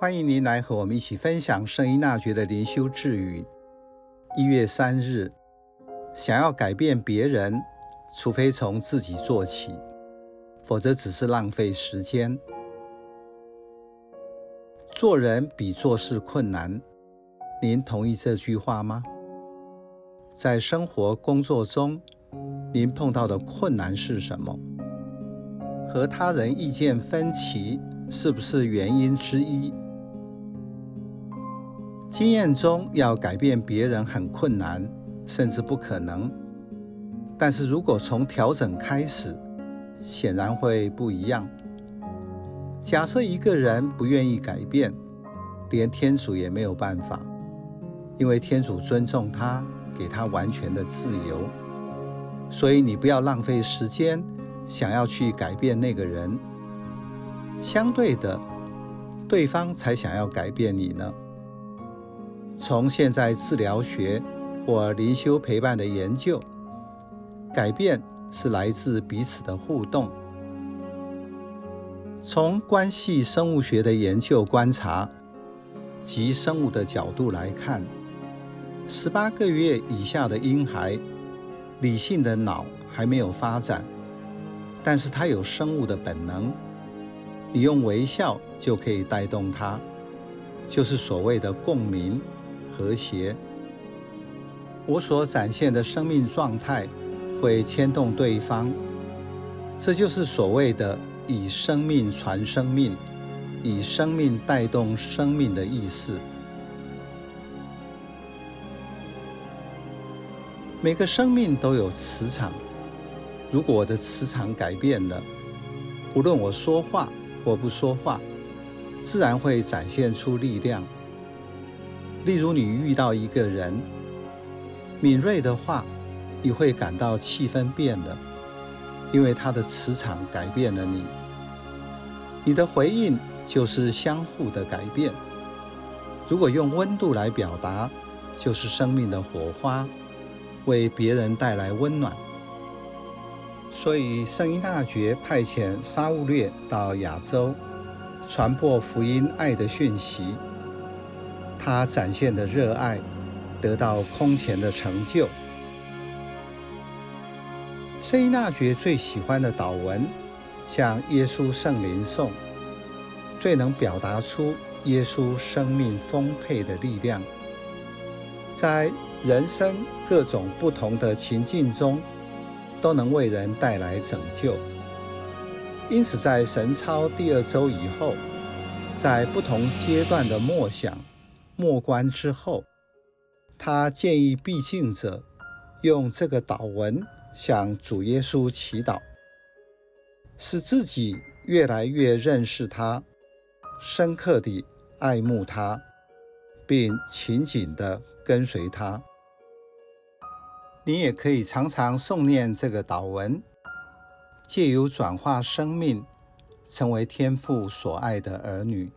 欢迎您来和我们一起分享圣依纳爵的灵修智语。一月三日，想要改变别人，除非从自己做起，否则只是浪费时间。做人比做事困难，您同意这句话吗？在生活、工作中，您碰到的困难是什么？和他人意见分歧是不是原因之一？经验中，要改变别人很困难，甚至不可能。但是如果从调整开始，显然会不一样。假设一个人不愿意改变，连天主也没有办法，因为天主尊重他，给他完全的自由。所以你不要浪费时间，想要去改变那个人。相对的，对方才想要改变你呢。从现在治疗学或灵修陪伴的研究，改变是来自彼此的互动。从关系生物学的研究观察及生物的角度来看，十八个月以下的婴孩，理性的脑还没有发展，但是他有生物的本能。你用微笑就可以带动他，就是所谓的共鸣。和谐，我所展现的生命状态会牵动对方，这就是所谓的以生命传生命，以生命带动生命的意思。每个生命都有磁场，如果我的磁场改变了，无论我说话或不说话，自然会展现出力量。例如，你遇到一个人，敏锐的话，你会感到气氛变了，因为他的磁场改变了你。你的回应就是相互的改变。如果用温度来表达，就是生命的火花，为别人带来温暖。所以，圣依大爵派遣沙务略到亚洲，传播福音爱的讯息。他展现的热爱得到空前的成就。圣依纳爵最喜欢的祷文，像耶稣圣灵颂，最能表达出耶稣生命丰沛的力量，在人生各种不同的情境中，都能为人带来拯救。因此，在神操第二周以后，在不同阶段的默想。默观之后，他建议必信者用这个祷文向主耶稣祈祷，使自己越来越认识他，深刻地爱慕他，并紧紧地跟随他。你也可以常常诵念这个祷文，借由转化生命，成为天父所爱的儿女。